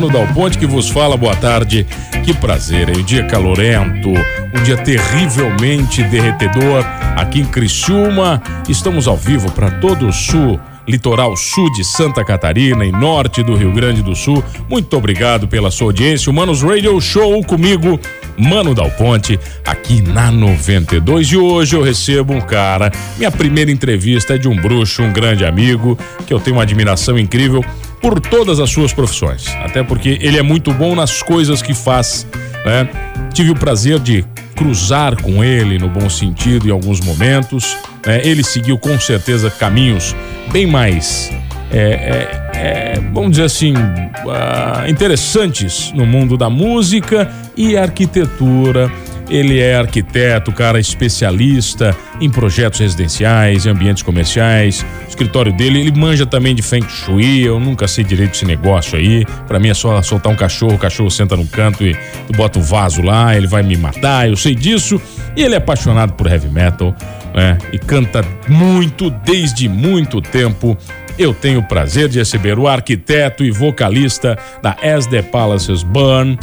Mano Dal Ponte que vos fala, boa tarde. Que prazer, hein? Um dia calorento, um dia terrivelmente derretedor aqui em Criciúma. Estamos ao vivo para todo o sul litoral sul de Santa Catarina e norte do Rio Grande do Sul. Muito obrigado pela sua audiência. O Manos Radio Show comigo, Mano Dal Ponte, aqui na 92. E hoje eu recebo um cara. Minha primeira entrevista é de um bruxo, um grande amigo, que eu tenho uma admiração incrível por todas as suas profissões. Até porque ele é muito bom nas coisas que faz. Né? Tive o prazer de cruzar com ele no bom sentido em alguns momentos. Né? Ele seguiu com certeza caminhos bem mais, é, é, é, vamos dizer assim, uh, interessantes no mundo da música e arquitetura ele é arquiteto, cara especialista em projetos residenciais, em ambientes comerciais. O escritório dele, ele manja também de Feng Shui. Eu nunca sei direito esse negócio aí. Para mim é só soltar um cachorro, o cachorro senta no canto e tu bota um vaso lá, ele vai me matar. Eu sei disso. E ele é apaixonado por heavy metal, né? E canta muito desde muito tempo. Eu tenho o prazer de receber o arquiteto e vocalista da As The Palaces Burn,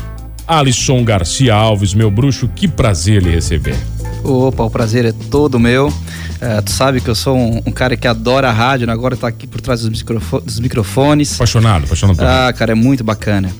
Alisson Garcia Alves, meu bruxo, que prazer lhe receber. Opa, o prazer é todo meu. É, tu sabe que eu sou um, um, cara que adora a rádio, né? agora tá aqui por trás dos, microfo dos microfones. Apaixonado, apaixonado. Ah, cara, é muito bacana.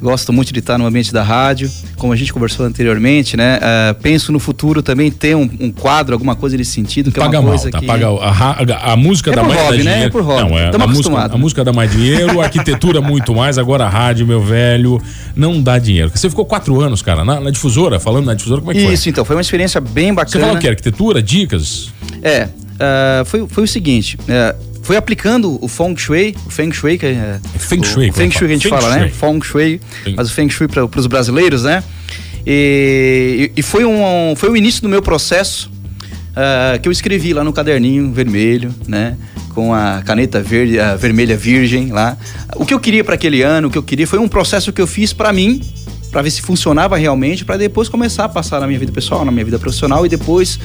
Gosto muito de estar no ambiente da rádio, como a gente conversou anteriormente, né? Uh, penso no futuro também ter um, um, quadro, alguma coisa nesse sentido, que paga é uma mal, coisa tá? que... Paga a, a, a música é dá mais hobby, né? dinheiro. É por hobby, Não, é, a, música, a música dá mais dinheiro, a arquitetura muito mais, agora a rádio, meu velho, não dá dinheiro. Você ficou quatro anos, cara, na, na difusora, falando na difusora, como é que Isso, foi? Isso, então, foi uma experiência bem bacana. Você falou o que? Arquitetura, dicas? É, uh, foi, foi o seguinte, uh, foi aplicando o Feng Shui, o Feng Shui, que é. Feng Shui, o Feng Shui que a gente fala, né? Feng Shui, mas o Feng Shui para os brasileiros, né? E, e, foi, um, foi o início do meu processo uh, que eu escrevi lá no caderninho vermelho, né? Com a caneta verde, a vermelha virgem lá. O que eu queria para aquele ano, o que eu queria foi um processo que eu fiz para mim, para ver se funcionava realmente, para depois começar a passar na minha vida pessoal, na minha vida profissional e depois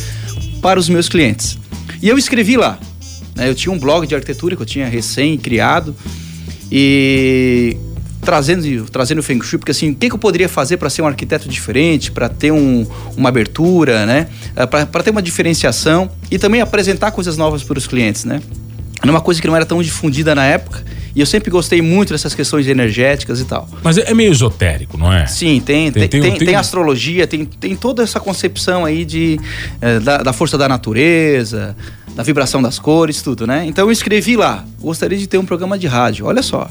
para os meus clientes. E eu escrevi lá, né? Eu tinha um blog de arquitetura que eu tinha recém-criado e trazendo trazendo o Feng Shui, porque assim, o que, que eu poderia fazer para ser um arquiteto diferente, para ter um, uma abertura, né? Eh, para ter uma diferenciação e também apresentar coisas novas para os clientes, né? Era uma coisa que não era tão difundida na época. E eu sempre gostei muito dessas questões energéticas e tal. Mas é meio esotérico, não é? Sim, tem. Tem, tem, tem, tem, astrologia, tem, tem toda essa concepção aí de, é, da, da, força da natureza, da vibração das cores, tudo, né? Então eu escrevi lá, gostaria de ter um programa de rádio, olha só.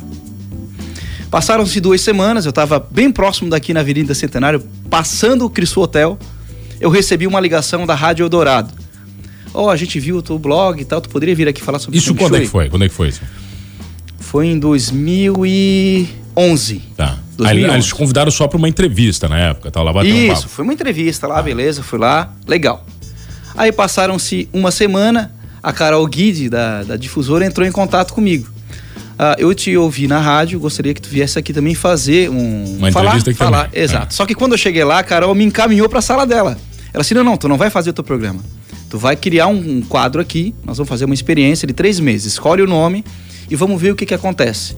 Passaram-se duas semanas, eu estava bem próximo daqui na Avenida Centenário, passando o Cristo Hotel, eu recebi uma ligação da Rádio Eldorado. Ó, oh, a gente viu o teu blog e tal, tu poderia vir aqui falar sobre isso? Isso quando é que foi? Quando é que foi isso? Foi em 2011. Tá. 2011. Aí, eles te convidaram só para uma entrevista na época, tá? Lá Isso, um foi uma entrevista lá, beleza, fui lá, legal. Aí passaram-se uma semana, a Carol Guide, da, da difusora, entrou em contato comigo. Uh, eu te ouvi na rádio, gostaria que tu viesse aqui também fazer um. Uma falar, entrevista aqui falar. Também. Exato. É. Só que quando eu cheguei lá, a Carol me encaminhou para a sala dela. Ela disse: não, não, tu não vai fazer o teu programa. Tu vai criar um, um, quadro aqui, nós vamos fazer uma experiência de três meses. Escolhe o nome e vamos ver o que, que acontece.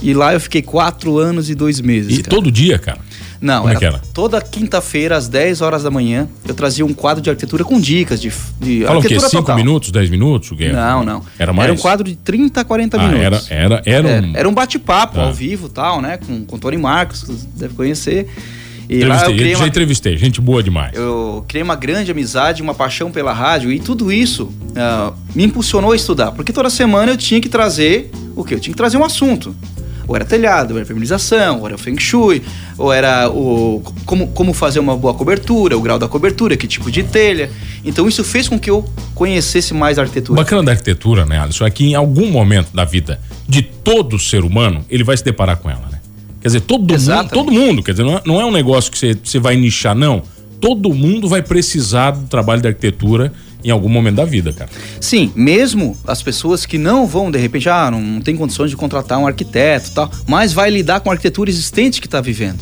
E lá eu fiquei quatro anos e dois meses. E cara. todo dia, cara? Não, Como era, é era? toda quinta-feira, às 10 horas da manhã, eu trazia um quadro de arquitetura com dicas de, de Fala arquitetura o quê? 5 minutos, 10 minutos? Não, não. Era mais? Era um quadro de 30 a 40 ah, minutos. Era, era, era um, era um bate-papo ah. ao vivo tal, né? Com, com Tony Marcos, que você deve conhecer. E lá eu criei já uma, entrevistei, gente boa demais. Eu criei uma grande amizade, uma paixão pela rádio e tudo isso uh, me impulsionou a estudar, porque toda semana eu tinha que trazer o quê? Eu tinha que trazer um assunto. Ou era telhado, ou era feminização, ou era o feng shui, ou era o como, como fazer uma boa cobertura, o grau da cobertura, que tipo de telha. Então isso fez com que eu conhecesse mais a arquitetura. Bacana da arquitetura, né, Alisson? É que em algum momento da vida de todo ser humano, ele vai se deparar com ela? Quer dizer, todo mundo, todo mundo, quer dizer, não é, não é um negócio que você, você vai nichar, não. Todo mundo vai precisar do trabalho de arquitetura em algum momento da vida, cara. Sim, mesmo as pessoas que não vão, de repente, ah, não, não tem condições de contratar um arquiteto e tal, mas vai lidar com a arquitetura existente que está vivendo.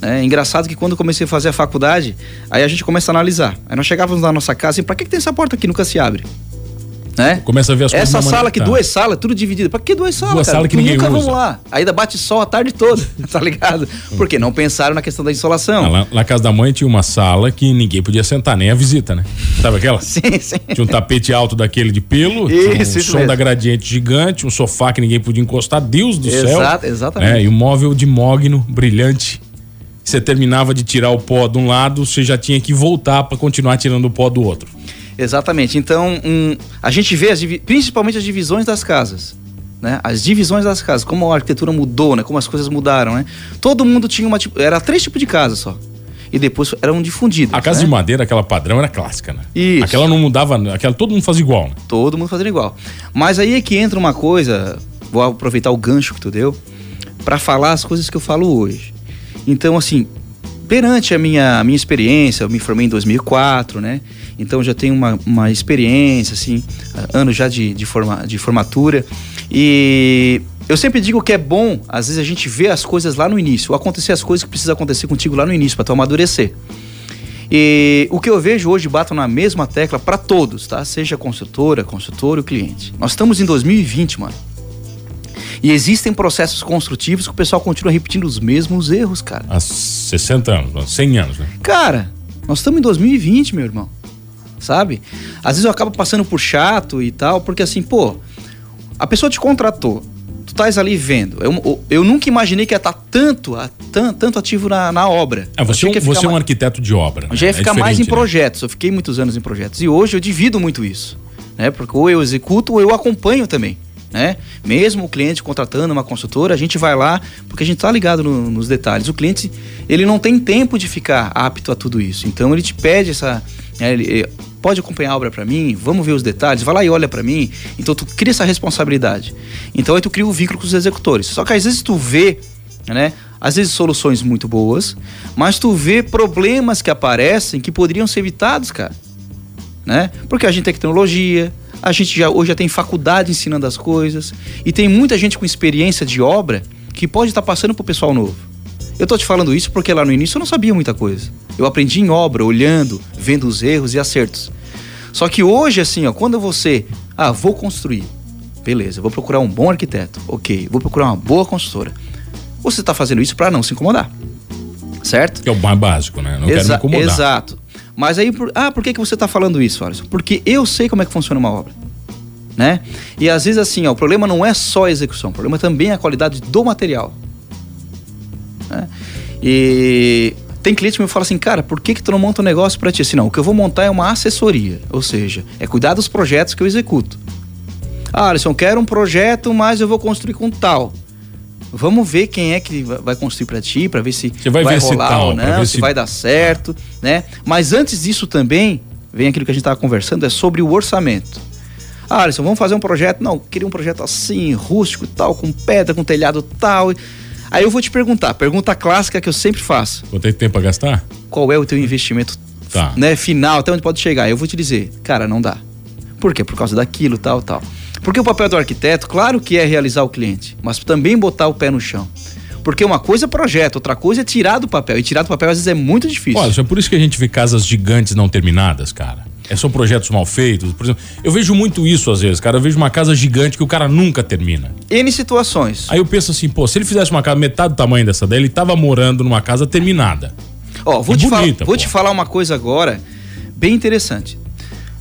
É engraçado que quando eu comecei a fazer a faculdade, aí a gente começa a analisar. Aí nós chegávamos na nossa casa e pra que, que tem essa porta aqui nunca se abre? Né? Começa a ver as coisas. Essa sala aqui, duas salas, tudo dividido. Pra que duas salas? Duas salas que ninguém Nunca usa. vamos lá. Ainda bate sol a tarde toda, tá ligado? Porque não pensaram na questão da insolação. Ah, lá, na casa da mãe tinha uma sala que ninguém podia sentar, nem a visita, né? Sabe aquela? sim, sim. Tinha um tapete alto daquele de pelo, isso, um isso som mesmo. da gradiente gigante, um sofá que ninguém podia encostar, Deus do Exato, céu. Exatamente. É, e um móvel de mogno brilhante. Você terminava de tirar o pó de um lado, você já tinha que voltar para continuar tirando o pó do outro. Exatamente. Então, um, a gente vê as, principalmente as divisões das casas. Né? As divisões das casas, como a arquitetura mudou, né? Como as coisas mudaram, né? Todo mundo tinha uma tipo, era três tipos de casa só. E depois eram difundidas. A casa né? de madeira, aquela padrão, era clássica, né? Isso. Aquela não mudava, aquela todo mundo fazia igual, né? Todo mundo fazia igual. Mas aí é que entra uma coisa, vou aproveitar o gancho que tu deu, para falar as coisas que eu falo hoje. Então, assim, perante a minha, a minha experiência, eu me formei em 2004, né? Então já tenho uma, uma experiência, assim, anos já de, de, forma, de formatura. E eu sempre digo que é bom, às vezes, a gente ver as coisas lá no início, ou acontecer as coisas que precisam acontecer contigo lá no início, para tu amadurecer. E o que eu vejo hoje, bato na mesma tecla para todos, tá? Seja consultora, consultor ou cliente. Nós estamos em 2020, mano. E existem processos construtivos que o pessoal continua repetindo os mesmos erros, cara. Há 60 anos, 100 anos, né? Cara, nós estamos em 2020, meu irmão sabe? Às vezes eu acabo passando por chato e tal, porque assim, pô, a pessoa te contratou, tu estás ali vendo. Eu, eu nunca imaginei que ia estar tá tanto, tanto, tanto ativo na, na obra. É, você, é você é um arquiteto de obra. Né? Já ia é ficar mais em né? projetos. Eu fiquei muitos anos em projetos. E hoje eu divido muito isso. Né? Porque ou eu executo ou eu acompanho também. Né? Mesmo o cliente contratando uma consultora, a gente vai lá porque a gente está ligado no, nos detalhes. O cliente ele não tem tempo de ficar apto a tudo isso, então ele te pede essa, é, ele, pode acompanhar a obra para mim, vamos ver os detalhes, vai lá e olha para mim. Então tu cria essa responsabilidade. Então aí tu cria o vínculo com os executores. Só que às vezes tu vê, né? Às vezes soluções muito boas, mas tu vê problemas que aparecem que poderiam ser evitados, cara. Né? Porque a gente tem tecnologia, a gente já hoje já tem faculdade ensinando as coisas e tem muita gente com experiência de obra que pode estar tá passando pro pessoal novo. Eu tô te falando isso porque lá no início eu não sabia muita coisa. Eu aprendi em obra, olhando, vendo os erros e acertos. Só que hoje, assim, ó, quando você, ah, vou construir, beleza, vou procurar um bom arquiteto, ok, vou procurar uma boa consultora. Você está fazendo isso para não se incomodar, certo? Que é o mais básico, né? Não Exa quero me incomodar. Exato. Mas aí, ah, por que, que você está falando isso, Alisson? Porque eu sei como é que funciona uma obra. Né? E às vezes assim, ó, o problema não é só a execução, o problema também é a qualidade do material. Né? E tem cliente que me fala assim, cara, por que, que tu não monta um negócio para ti? Assim, não, o que eu vou montar é uma assessoria, ou seja, é cuidar dos projetos que eu executo. Ah, Alisson, quero um projeto, mas eu vou construir com tal. Vamos ver quem é que vai construir para ti, para ver se Você vai, vai rolar tal, ou não, se, se, vai dar certo, né? Mas antes disso também, vem aquilo que a gente estava conversando, é sobre o orçamento. Ah, Alisson, vamos fazer um projeto? Não, queria um projeto assim, rústico tal, com pedra, com telhado tal. Aí eu vou te perguntar, pergunta clássica que eu sempre faço. Quanto tempo para gastar? Qual é o teu investimento tá. né, final, até onde pode chegar? Eu vou te dizer, cara, não dá. Por quê? Por causa daquilo, tal, tal. Porque o papel do arquiteto, claro que é realizar o cliente, mas também botar o pé no chão. Porque uma coisa é projeto, outra coisa é tirar do papel. E tirar do papel às vezes é muito difícil. Olha, é por isso que a gente vê casas gigantes não terminadas, cara. É, são projetos mal feitos. Por exemplo, eu vejo muito isso às vezes, cara. Eu vejo uma casa gigante que o cara nunca termina. N situações. Aí eu penso assim, pô, se ele fizesse uma casa metade do tamanho dessa daí, ele tava morando numa casa terminada. Ó, vou, te, bonita, vou te falar uma coisa agora bem interessante.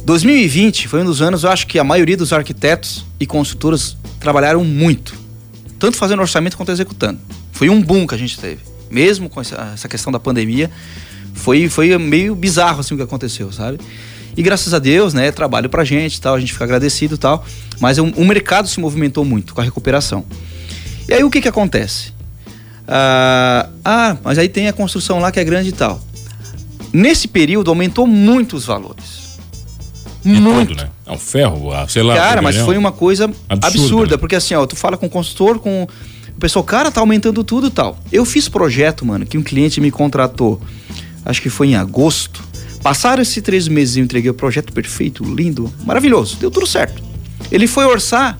2020 foi um dos anos, eu acho que a maioria dos arquitetos e consultoras trabalharam muito. Tanto fazendo orçamento quanto executando. Foi um boom que a gente teve. mesmo com essa, essa questão da pandemia, foi, foi meio bizarro assim o que aconteceu, sabe? E graças a Deus, né, trabalho pra gente tal, a gente fica agradecido tal, mas o, o mercado se movimentou muito com a recuperação. E aí o que que acontece? Ah, ah, mas aí tem a construção lá que é grande e tal. Nesse período aumentou muito os valores. De muito. Tudo, né? Não, ferro, sei lá. Cara, mas foi uma coisa absurda, absurda né? porque assim, ó, tu fala com o consultor, com o pessoal, cara, tá aumentando tudo e tal. Eu fiz projeto, mano, que um cliente me contratou, acho que foi em agosto. Passaram esses três meses e eu entreguei o projeto perfeito, lindo, maravilhoso, deu tudo certo. Ele foi orçar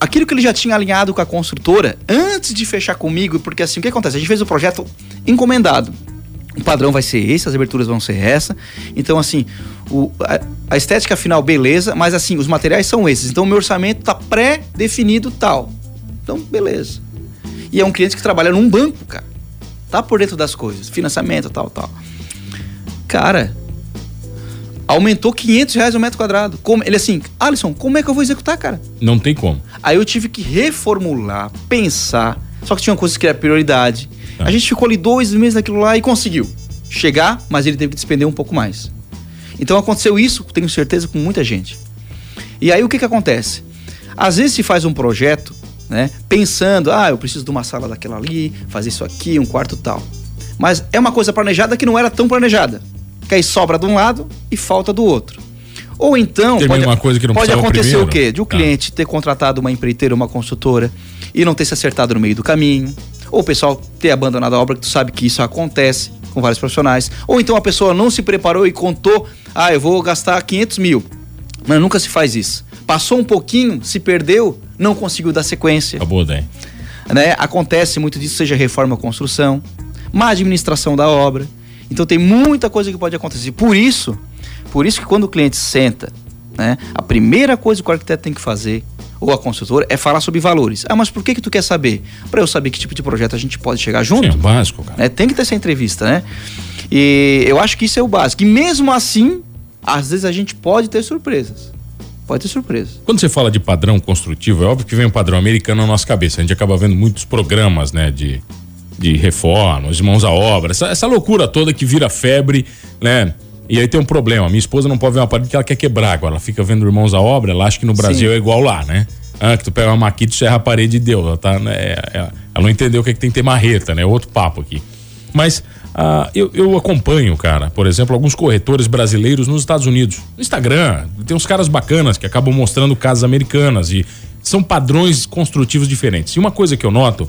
aquilo que ele já tinha alinhado com a construtora antes de fechar comigo, porque assim, o que acontece? A gente fez o projeto encomendado. O padrão vai ser esse, as aberturas vão ser essa. Então, assim, o, a, a, estética final, beleza, mas assim, os materiais são esses. Então, o meu orçamento tá pré-definido tal. Então, beleza. E é um cliente que trabalha num banco, cara. Tá por dentro das coisas, financiamento, tal, tal. Cara, aumentou 500 reais o metro quadrado. Como, ele assim, Alisson, como é que eu vou executar, cara? Não tem como. Aí eu tive que reformular, pensar. Só que tinha coisas que era prioridade. Ah. A gente ficou ali dois meses naquilo lá e conseguiu chegar, mas ele teve que despender um pouco mais. Então aconteceu isso, tenho certeza, com muita gente. E aí o que que acontece? Às vezes se faz um projeto né? Pensando, ah, eu preciso de uma sala daquela ali, fazer isso aqui, um quarto tal. Mas é uma coisa planejada que não era tão planejada. Que aí sobra de um lado e falta do outro. Ou então, pode, uma coisa que não pode acontecer primeiro. o quê? De o um tá. cliente ter contratado uma empreiteira, uma consultora e não ter se acertado no meio do caminho. Ou o pessoal ter abandonado a obra, que tu sabe que isso acontece com vários profissionais. Ou então a pessoa não se preparou e contou, ah, eu vou gastar 500 mil. Mas nunca se faz isso. Passou um pouquinho, se perdeu, não conseguiu dar sequência. Acabou, daí. Né? Acontece muito disso, seja reforma ou construção, má administração da obra. Então tem muita coisa que pode acontecer. Por isso, por isso que quando o cliente senta, né, a primeira coisa que o arquiteto tem que fazer ou a consultora é falar sobre valores. Ah, mas por que que tu quer saber? Para eu saber que tipo de projeto a gente pode chegar junto. Sim, é básico, cara. Né? Tem que ter essa entrevista, né? E eu acho que isso é o básico. E mesmo assim, às vezes a gente pode ter surpresas. Pode ter surpresa. Quando você fala de padrão construtivo, é óbvio que vem um padrão americano na nossa cabeça. A gente acaba vendo muitos programas, né, de, de reformas, de mãos à obra, essa, essa loucura toda que vira febre, né? E aí tem um problema. Minha esposa não pode ver uma parede que ela quer quebrar agora. Ela fica vendo Irmãos à Obra, ela acha que no Brasil Sim. é igual lá, né? Ah, que tu pega uma maquita e serra a parede e deu. Ela, tá, né, é, é, ela não entendeu o que, é que tem que ter marreta, né? Outro papo aqui. Mas ah, eu, eu, acompanho, cara, por exemplo, alguns corretores brasileiros nos Estados Unidos. No Instagram, tem uns caras bacanas que acabam mostrando casas americanas e são padrões construtivos diferentes. E uma coisa que eu noto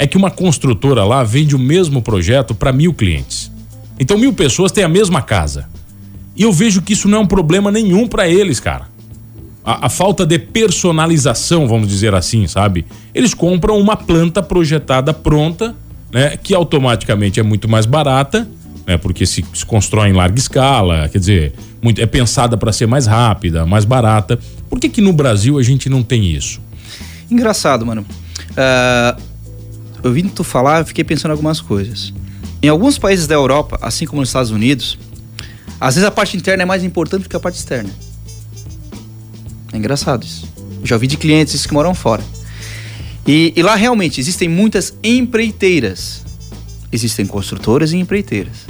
é que uma construtora lá vende o mesmo projeto para mil clientes. Então mil pessoas têm a mesma casa. E eu vejo que isso não é um problema nenhum para eles, cara. A, a, falta de personalização, vamos dizer assim, sabe? Eles compram uma planta projetada pronta né, que automaticamente é muito mais barata, né, porque se, se constrói em larga escala, quer dizer, muito, é pensada para ser mais rápida, mais barata. Por que que no Brasil a gente não tem isso? Engraçado, mano. Uh, ouvindo tu falar, eu fiquei pensando algumas coisas. Em alguns países da Europa, assim como nos Estados Unidos, às vezes a parte interna é mais importante do que a parte externa. É engraçado isso. já ouvi de clientes que moram fora. E, e lá realmente existem muitas empreiteiras. Existem construtoras e empreiteiras.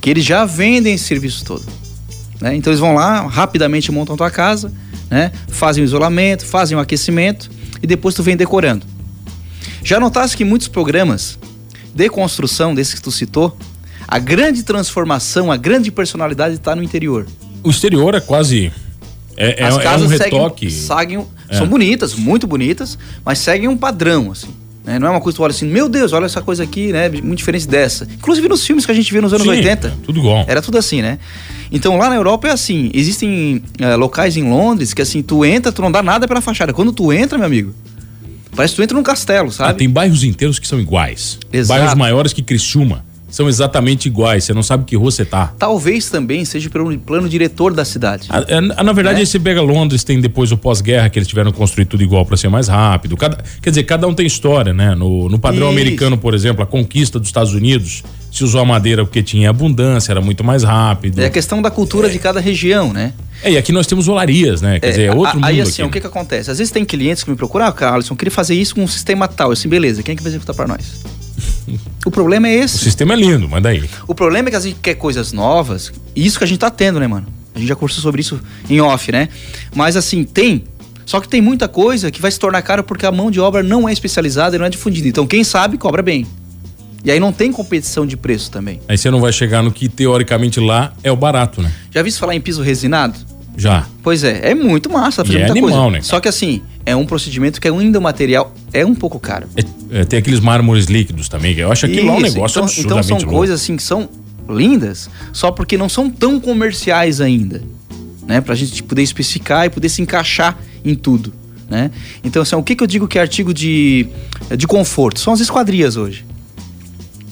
Que eles já vendem esse serviço todo. Né? Então eles vão lá, rapidamente montam tua casa, né? fazem o isolamento, fazem o aquecimento e depois tu vem decorando. Já notaste que muitos programas de construção, desses que tu citou, a grande transformação, a grande personalidade está no interior. O exterior é quase é, As é, casas é um retoque. Seguem, seguem é. São bonitas, muito bonitas, mas seguem um padrão, assim. Né? Não é uma coisa que tu olha assim, meu Deus, olha essa coisa aqui, né? Muito diferente dessa. Inclusive nos filmes que a gente viu nos anos Sim, 80. É, tudo igual. Era tudo assim, né? Então lá na Europa é assim. Existem uh, locais em Londres que assim, tu entra, tu não dá nada pela fachada. Quando tu entra, meu amigo, parece que tu entra num castelo, sabe? Ah, tem bairros inteiros que são iguais. Exato. Bairros maiores que Criciúma são exatamente iguais, você não sabe que rua você tá. Talvez também seja pelo plano diretor da cidade. A, a, na verdade, né? esse pega Londres, tem depois o pós-guerra, que eles tiveram que construir tudo igual para ser mais rápido. Cada, quer dizer, cada um tem história, né? No, no padrão Isso. americano, por exemplo, a conquista dos Estados Unidos, se usou a madeira porque tinha abundância, era muito mais rápido. É a questão da cultura é. de cada região, né? É, e aqui nós temos olarias, né? Quer é, dizer, é outro a, mundo. Aí assim, aqui, o que que acontece? Às vezes tem clientes que me procuram, ah, Carlson, eu queria fazer isso com um sistema tal. Eu assim, beleza, quem é que vai executar para nós? O problema é esse. O sistema é lindo, mas daí. O problema é que a gente quer coisas novas, e isso que a gente tá tendo, né, mano? A gente já conversou sobre isso em off, né? Mas assim, tem. Só que tem muita coisa que vai se tornar caro porque a mão de obra não é especializada e não é difundida. Então, quem sabe, cobra bem. E aí não tem competição de preço também. Aí você não vai chegar no que teoricamente lá é o barato, né? Já viu falar em piso resinado? Já. Pois é, é muito massa fazer é muita é animal, coisa. Né, Só que assim, é um procedimento que ainda o material é um pouco caro. É, é, tem aqueles mármores líquidos também, que eu acho aquilo lá um negócio então, absurdamente Então são louco. coisas assim que são lindas, só porque não são tão comerciais ainda, né? Pra gente poder especificar e poder se encaixar em tudo, né? Então assim, o que, que eu digo que é artigo de, de conforto? São as esquadrias hoje.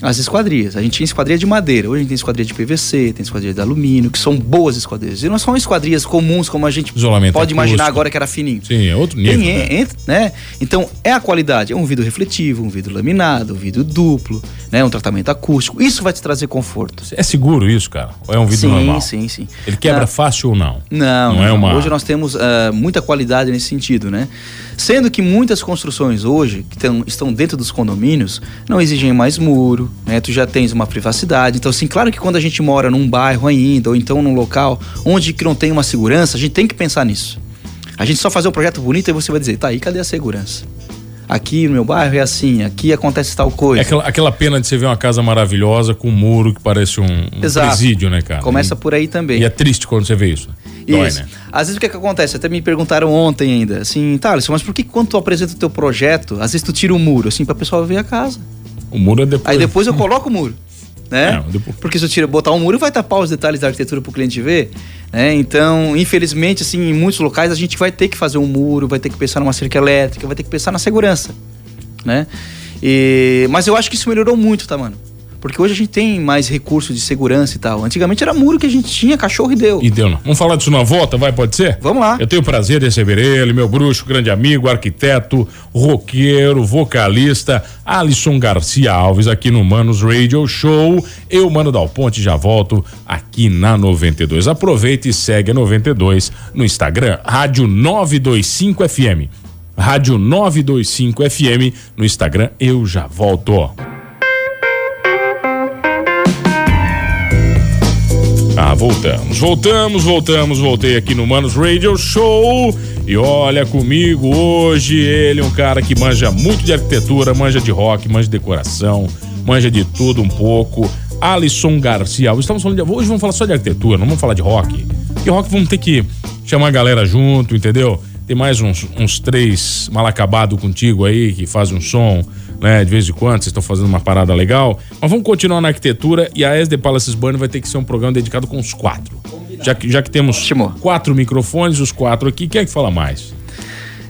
As esquadrias. A gente tinha esquadria de madeira. Hoje a gente tem esquadria de PVC, tem esquadria de alumínio, que são boas esquadrias. E não são esquadrias comuns como a gente Isolamento pode imaginar agora que era fininho. Sim, é outro nível. Tem, né? entra, né? Então, é a qualidade. É um vidro refletivo, um vidro laminado, um vidro duplo, né? Um tratamento acústico. Isso vai te trazer conforto. É seguro isso, cara? Ou é um vidro sim, normal? sim, sim. Ele quebra Não. fácil ou não? Não, Não é uma- hoje nós temos ah, muita qualidade nesse sentido, né? Sendo que muitas construções hoje, que tão- estão dentro dos condomínios, não exigem mais muro, né? Tu já tens uma privacidade. Então, assim, claro que quando a gente mora num bairro ainda, ou então num local onde que não tem uma segurança, a gente tem que pensar nisso. A gente só fazer um projeto bonito e você vai dizer, tá aí, cadê a segurança? Aqui no meu bairro é assim, aqui acontece tal É coisa. aquela, aquela pena de você ver uma casa maravilhosa com um muro que parece um, um presídio, né, cara? Começa e, por aí também. E é triste quando você vê isso. Dói, Isso. né? Às vezes o que, é que acontece? Até me perguntaram ontem ainda, assim, Alisson, mas por que quando tu apresenta o teu projeto, às vezes tu tira o muro, assim, pra pessoa ver a casa? O muro é depois. Aí depois eu coloco o muro. Né? É, depois- Porque se eu tira, botar um muro, vai tapar os detalhes da arquitetura pro cliente ver. Né? Então, infelizmente, assim, em muitos locais a gente vai ter que fazer um muro, vai ter que pensar numa cerca elétrica, vai ter que pensar na segurança. Né? E- mas eu acho que isso melhorou muito, tá, mano? Porque hoje a gente tem mais recursos de segurança e tal. Antigamente era muro que a gente tinha, cachorro e deu. E deu, não. Vamos falar disso na volta, vai? Pode ser? Vamos lá. Eu tenho o prazer de receber ele, meu bruxo, grande amigo, arquiteto, roqueiro, vocalista, Alisson Garcia Alves, aqui no Manos Radio Show. Eu, Mano Dal Ponte, já volto aqui na 92. Aproveita e segue a 92 no Instagram, Rádio 925 FM. Rádio 925 FM no Instagram, eu já volto. Ah, voltamos, voltamos, voltamos, voltei aqui no Manos Radio Show. E olha comigo hoje, ele é um cara que manja muito de arquitetura, manja de rock, manja de decoração, manja de tudo um pouco. Alisson Garcia. Estamos falando de, hoje vamos falar só de arquitetura, não vamos falar de rock. E rock vamos ter que chamar a galera junto, entendeu? Tem mais uns, uns três mal acabado contigo aí que fazem um som, né? De vez em quando, vocês estão fazendo uma parada legal. Mas vamos continuar na arquitetura e a SD Palaces Burn vai ter que ser um programa dedicado com os quatro. Já que, já que temos Ótimo. quatro microfones, os quatro aqui, quem é que fala mais?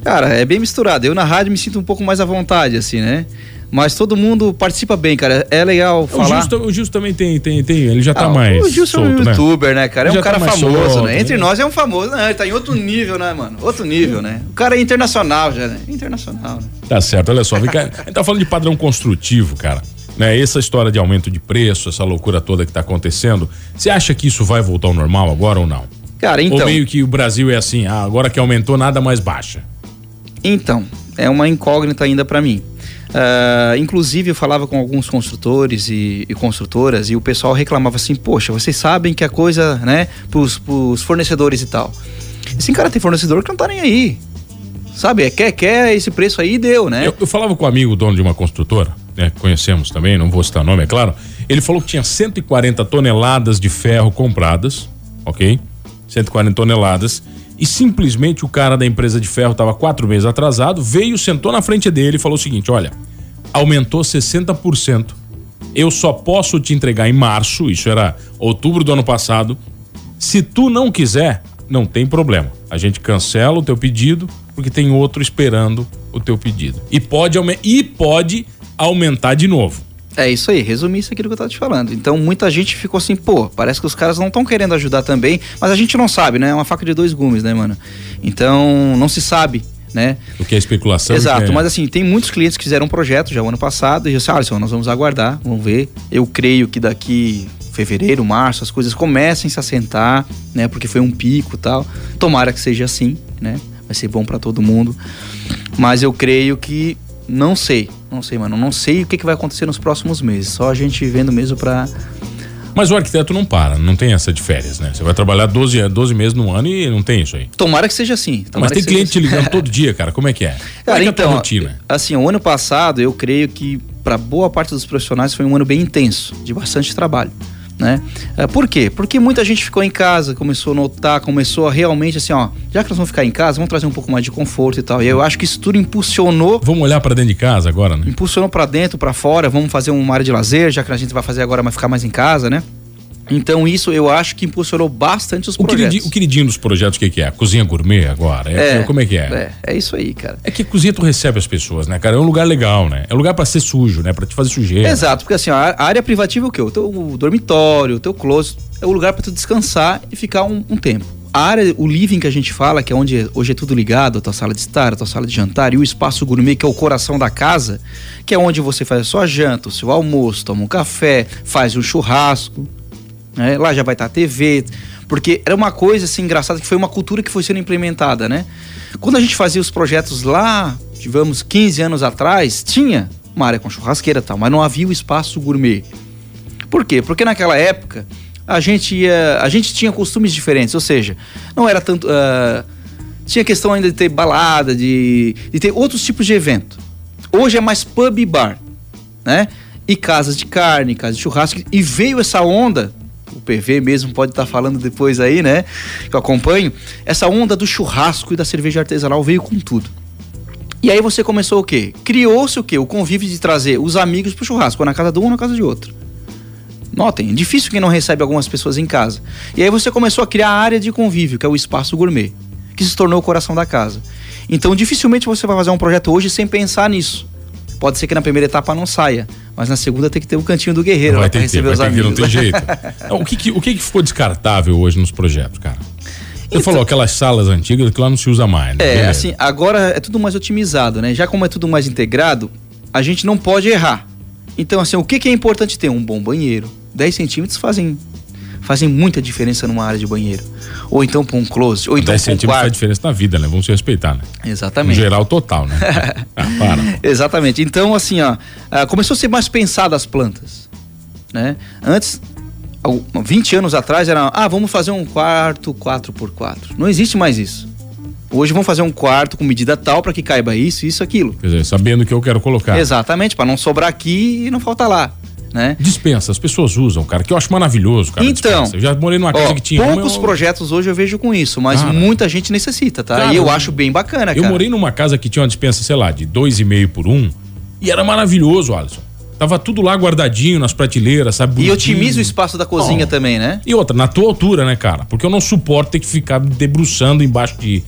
Cara, é bem misturado. Eu na rádio me sinto um pouco mais à vontade, assim, né? Mas todo mundo participa bem, cara. É legal O falar. Gilson, o Gilson também tem, tem, tem, ele já tá Ah, mais O Gilson é solto, um né? youtuber, né, cara? É um cara tá famoso, solto, né? Entre né? nós é um famoso. Não, ele tá em outro nível, né, mano? Outro nível, né? O cara é internacional já, né? Internacional, né? Tá certo, olha só, vem cá, a gente tá falando de padrão construtivo, cara. Né, essa história de aumento de preço, essa loucura toda que tá acontecendo, você acha que isso vai voltar ao normal agora ou não? Cara, Ou então. meio que o Brasil é assim, ah, agora que aumentou, nada mais baixa. Então, é uma incógnita ainda para mim. Ah, inclusive, eu falava com alguns construtores e, e construtoras e o pessoal reclamava assim: Poxa, vocês sabem que a coisa, né, pros, pros fornecedores e tal. Assim, cara, tem fornecedor que não tá nem aí. Sabe, é, quer, quer esse preço aí deu, né? Eu, eu falava com um amigo, dono de uma construtora, né, conhecemos também, não vou citar nome, é claro. Ele falou que tinha 140 toneladas de ferro compradas, ok? 140 toneladas. E simplesmente o cara da empresa de ferro estava quatro meses atrasado, veio, sentou na frente dele e falou o seguinte: olha, aumentou 60%. Eu só posso te entregar em março, isso era outubro do ano passado. Se tu não quiser, não tem problema. A gente cancela o teu pedido, porque tem outro esperando o teu pedido. E pode, e pode aumentar de novo. É isso aí, resumir isso aquilo que eu tava te falando. Então muita gente ficou assim, pô, parece que os caras não estão querendo ajudar também, mas a gente não sabe, né? É uma faca de dois gumes, né, mano? Então não se sabe, né? O que é especulação. Exato, é- mas assim, tem muitos clientes que fizeram um projeto já o ano passado e eu disse, Alisson, nós vamos aguardar, vamos ver. Eu creio que daqui fevereiro, março, as coisas comecem a se assentar, né? Porque foi um pico e tal. Tomara que seja assim, né? Vai ser bom para todo mundo. Mas eu creio que Não sei, não sei, mano. Não sei o que, que vai acontecer nos próximos meses. Só a gente vendo mesmo pra. Mas o arquiteto não para, não tem essa de férias, né? Você vai trabalhar 12, 12 meses no ano e não tem isso aí. Tomara que seja assim. Mas tem cliente assim. ligando todo dia, cara. Como é que é? Como cara, é que então, é a tua então, rotina? Assim, o ano passado, eu creio que para boa parte dos profissionais foi um ano bem intenso, de bastante trabalho né? É, por quê? Porque muita gente ficou em casa, começou a notar, começou a realmente assim, ó, já que nós vamos ficar em casa, vamos trazer um pouco mais de conforto e tal. E eu acho que isso tudo impulsionou. Vamos olhar para dentro de casa agora, né? Impulsionou para dentro, para fora, vamos fazer uma área de lazer, já que a gente vai fazer agora, mas ficar mais em casa, né? Então isso eu acho que impulsionou bastante os o projetos. Queridinho, o queridinho dos projetos, o que, que é? Cozinha gourmet agora? É, é, como é que é? é? É isso aí, cara. É que a cozinha tu recebe as pessoas, né, cara? É um lugar legal, né? É um lugar para ser sujo, né? Para te fazer sujeira. Exato, porque assim, a área privativa é o quê? O teu dormitório, o teu closet, é o lugar para tu descansar e ficar um, um tempo a área, o living que a gente fala, que é onde hoje é tudo ligado, a tua sala de estar, a tua sala de jantar, e o espaço gourmet, que é o coração da casa, que é onde você faz a sua janta, o seu almoço, toma um café, faz um churrasco, né? Lá já vai estar a TV, porque era uma coisa assim engraçada que foi uma cultura que foi sendo implementada, né? Quando a gente fazia os projetos lá, tivemos 15 anos atrás, tinha uma área com churrasqueira e tal, mas não havia o espaço gourmet. Por quê? Porque naquela época a gente ia, a gente tinha costumes diferentes, ou seja, não era tanto uh, tinha questão ainda de ter balada, de, de ter outros tipos de evento. Hoje é mais pub e bar, né? E casas de carne, casas de churrasco. E veio essa onda o PV mesmo pode estar tá falando depois aí, né? Que eu acompanho. Essa onda do churrasco e da cerveja artesanal veio com tudo. E aí você começou o quê? Criou-se o quê? O convívio de trazer os amigos pro churrasco, na casa de um ou na casa de outro. Notem, é difícil quem não recebe algumas pessoas em casa. E aí você começou a criar a área de convívio, que é o espaço gourmet, que se tornou o coração da casa. Então dificilmente você vai fazer um projeto hoje sem pensar nisso. Pode ser que na primeira etapa não saia, mas na segunda tem que ter o cantinho do guerreiro vai lá pra receber ter, os amigos. Ter, não tem jeito. o que, que, o que, que ficou descartável hoje nos projetos, cara? Você então, falou aquelas salas antigas que lá não se usa mais, né? É, Beleza. assim, agora é tudo mais otimizado, né? Já como é tudo mais integrado, a gente não pode errar. Então, assim, o que, que é importante ter? Um bom banheiro. 10 centímetros fazem fazem muita diferença numa área de banheiro. Ou então para um close, ou então 10 centímetros faz diferença na vida, né? Vamos se respeitar, né? Exatamente. No geral, total, né? ah, para. Exatamente. Então, assim, ó, ah, começou a ser mais pensado as plantas, né? Antes, 20 anos atrás era, ah, vamos fazer um quarto 4x4. Não existe mais isso. Hoje vamos fazer um quarto com medida tal para que caiba isso, isso, aquilo. Quer dizer, sabendo o que eu quero colocar. Exatamente, para não sobrar aqui e não faltar lá né? Dispensa, as pessoas usam, cara, que eu acho maravilhoso, cara. Então, dispensa. eu já morei numa casa ó, que tinha poucos eu... projetos hoje eu vejo com isso, mas cara, muita gente necessita, tá? Cara, e eu acho bem bacana, Eu morei numa casa que tinha uma dispensa, sei lá, de dois e meio por um, e era maravilhoso, Alisson. Tava tudo lá guardadinho nas prateleiras, sabe? Bonitinho. E otimiza o espaço da cozinha oh. também, né? E outra, na tua altura, né, cara? Porque eu não suporto ter que ficar debruçando embaixo de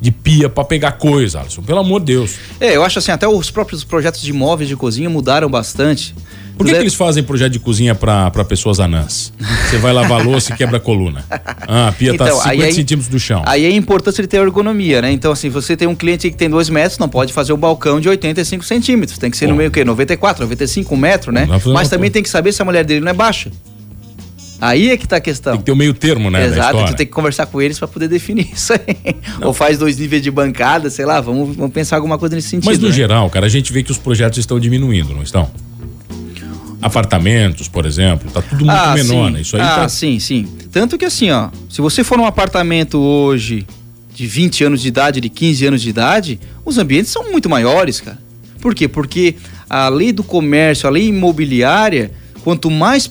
de pia para pegar coisa, Alisson. Pelo amor de Deus. É, eu acho assim, até os próprios projetos de móveis de cozinha mudaram bastante. Por que, que eles fazem projeto de cozinha para pessoas anãs? Você vai lavar louça e quebra a coluna. Ah, a pia tá então, tá 50 aí, centímetros do chão. Aí é importante ele ter ergonomia, né? Então, assim, você tem um cliente que tem 2 metros, não pode fazer um balcão de 85 centímetros. Tem que ser Pô. no meio o quê? 94, 95, um metro, né? Mas também tem que saber se a mulher dele não é baixa. Aí é que tá a questão. Tem que ter o um meio termo, né? Exato, tu tem que conversar com eles para poder definir isso aí. Não. Ou faz dois níveis de bancada, sei lá, vamos, vamos pensar alguma coisa nesse sentido. Mas no né? geral, cara, a gente vê que os projetos estão diminuindo, não estão? Apartamentos, por exemplo, tá tudo muito ah, menor, sim. né? Isso aí ah, tá... sim, sim. Tanto que assim, ó, se você for num apartamento hoje de 20 anos de idade, de 15 anos de idade, os ambientes são muito maiores, cara. Por quê? Porque a lei do comércio, a lei imobiliária, quanto mais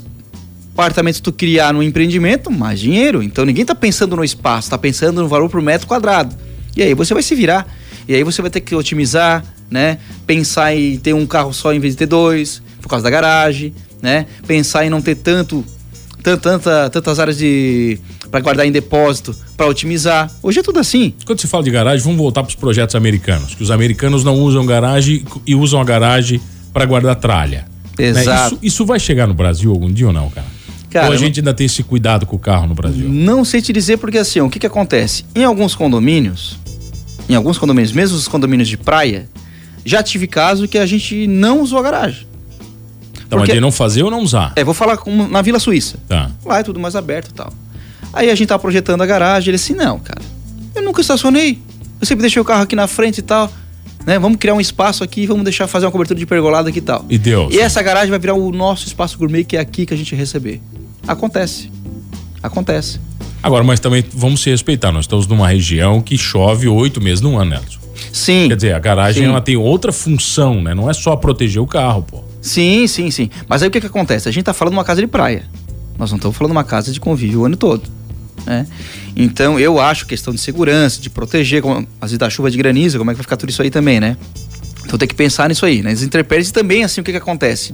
apartamento tu criar no empreendimento, mais dinheiro. Então ninguém está pensando no espaço, está pensando no valor por metro quadrado. E aí você vai se virar. E aí você vai ter que otimizar, né? Pensar em ter um carro só em vez de ter dois, por causa da garagem, né? Pensar em não ter tanto, tanto tanta, tantas áreas de para guardar em depósito, para otimizar. Hoje é tudo assim. Quando se fala de garagem, vamos voltar para os projetos americanos, que os americanos não usam garagem e usam a garagem para guardar tralha. Exato. Né? Isso, isso vai chegar no Brasil algum dia ou não, cara? Cara, Ou a gente ainda tem esse cuidado com o carro no Brasil? Não sei te dizer porque assim, o que que acontece? Em alguns condomínios, em alguns condomínios, mesmo os condomínios de praia, já tive caso que a gente não usou a garagem. Então, porque, mas de não fazer ou não usar? É, vou falar com, na Vila Suíça. Tá. Lá é tudo mais aberto e tal. Aí a gente tá projetando a garagem, ele assim, não, cara, eu nunca estacionei. Eu sempre deixei o carro aqui na frente e tal. né? Vamos criar um espaço aqui, vamos deixar fazer uma cobertura de pergolada aqui e tal. E Deus. E essa garagem vai virar o nosso espaço gourmet, que é aqui que a gente receber. Acontece. Acontece. Agora, mas também vamos se respeitar. Nós estamos numa região que chove oito meses no ano, Nelson. Sim. Quer dizer, a garagem ela tem outra função, né? Não é só proteger o carro, pô. Sim, sim, sim. Mas aí o que, que acontece? A gente tá falando de uma casa de praia. Nós não estamos falando de uma casa de convívio o ano todo. Né? Então eu acho questão de segurança, de proteger, como, às vezes da chuva de granizo, como é que vai ficar tudo isso aí também, né? Então tem que pensar nisso aí, né? As intempéries também, assim, o que, que acontece?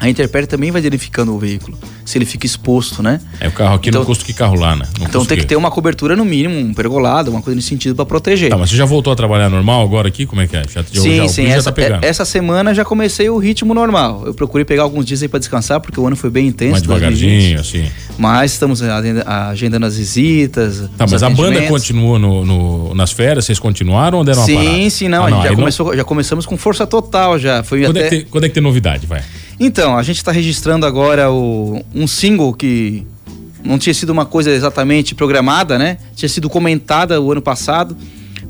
A intempérie também vai danificando o veículo, se ele fica exposto, né? É, o carro aqui então, não custa que carro lá, né? Não então tem que ter uma cobertura no mínimo, um pergolado, uma coisa nesse sentido para proteger. Tá, mas você já voltou a trabalhar normal agora aqui? Como é que é? Já, sim, já, sim. Essa, tá essa, semana já comecei o ritmo normal. Eu procurei pegar alguns dias aí para descansar, porque o ano foi bem intenso. Mais devagarzinho, assim. Mas estamos agendando as visitas. Tá, mas a banda continua no, no, nas férias? Vocês continuaram ou deram sim, uma parada? Sim, sim, não. Ah, não já, começou, não... já começamos com força total já. Foi quando, até... é que tem, quando é que tem novidade, vai? Então, a gente está registrando agora o, um single que não tinha sido uma coisa exatamente programada, né? Tinha sido comentada o ano passado,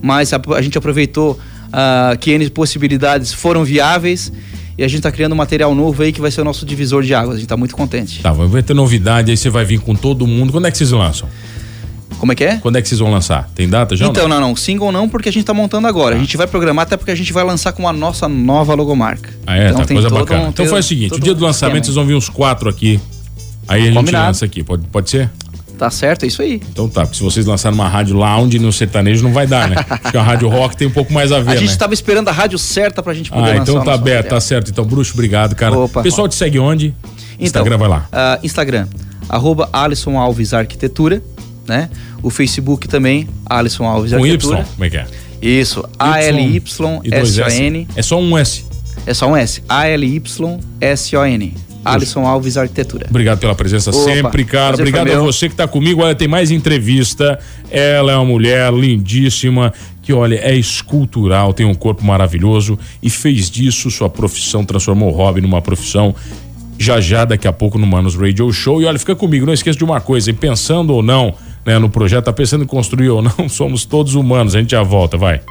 mas a, a gente aproveitou uh, que N possibilidades foram viáveis e a gente está criando um material novo aí que vai ser o nosso divisor de águas. A gente está muito contente. Tá, vai ter novidade aí, você vai vir com todo mundo. Quando é que vocês lançam? Como é que é? Quando é que vocês vão lançar? Tem data já? Então, não, não. Single não, porque a gente tá montando agora. Ah. A gente vai programar até porque a gente vai lançar com a nossa nova logomarca. Ah, é? Então, tá, coisa bacana. Um, então faz o seguinte: o dia do lançamento vocês vão vir uns quatro aqui. Aí a gente Combinado. lança aqui. Pode, pode ser? Tá certo, é isso aí. Então tá, porque se vocês lançarem uma rádio lounge no sertanejo não vai dar, né? Porque a rádio rock tem um pouco mais a ver, A gente né? tava esperando a rádio certa pra gente poder ah, lançar então tá aberto, tá certo. Então, Bruxo, obrigado, cara. Opa, pessoal te segue onde? Então, Instagram vai lá. Uh, Instagram, arroba Alisson Alves Arquitetura né? O Facebook também, Alisson Alves Com Arquitetura. Y, como é que é? Isso, A-L-Y-S-O-N. É só um S. É só um S. A-L-Y-S-O-N. Alisson Alves Arquitetura. Obrigado pela presença Opa, sempre, cara. Obrigado a você que está comigo. Olha, tem mais entrevista. Ela é uma mulher lindíssima que, olha, é escultural, tem um corpo maravilhoso e fez disso sua profissão, transformou o hobby numa profissão já já daqui a pouco no Manos Radio Show. E olha, fica comigo, não esqueça de uma coisa, e pensando ou não né, no projeto, tá pensando em construir ou não, somos todos humanos. A gente já volta, vai.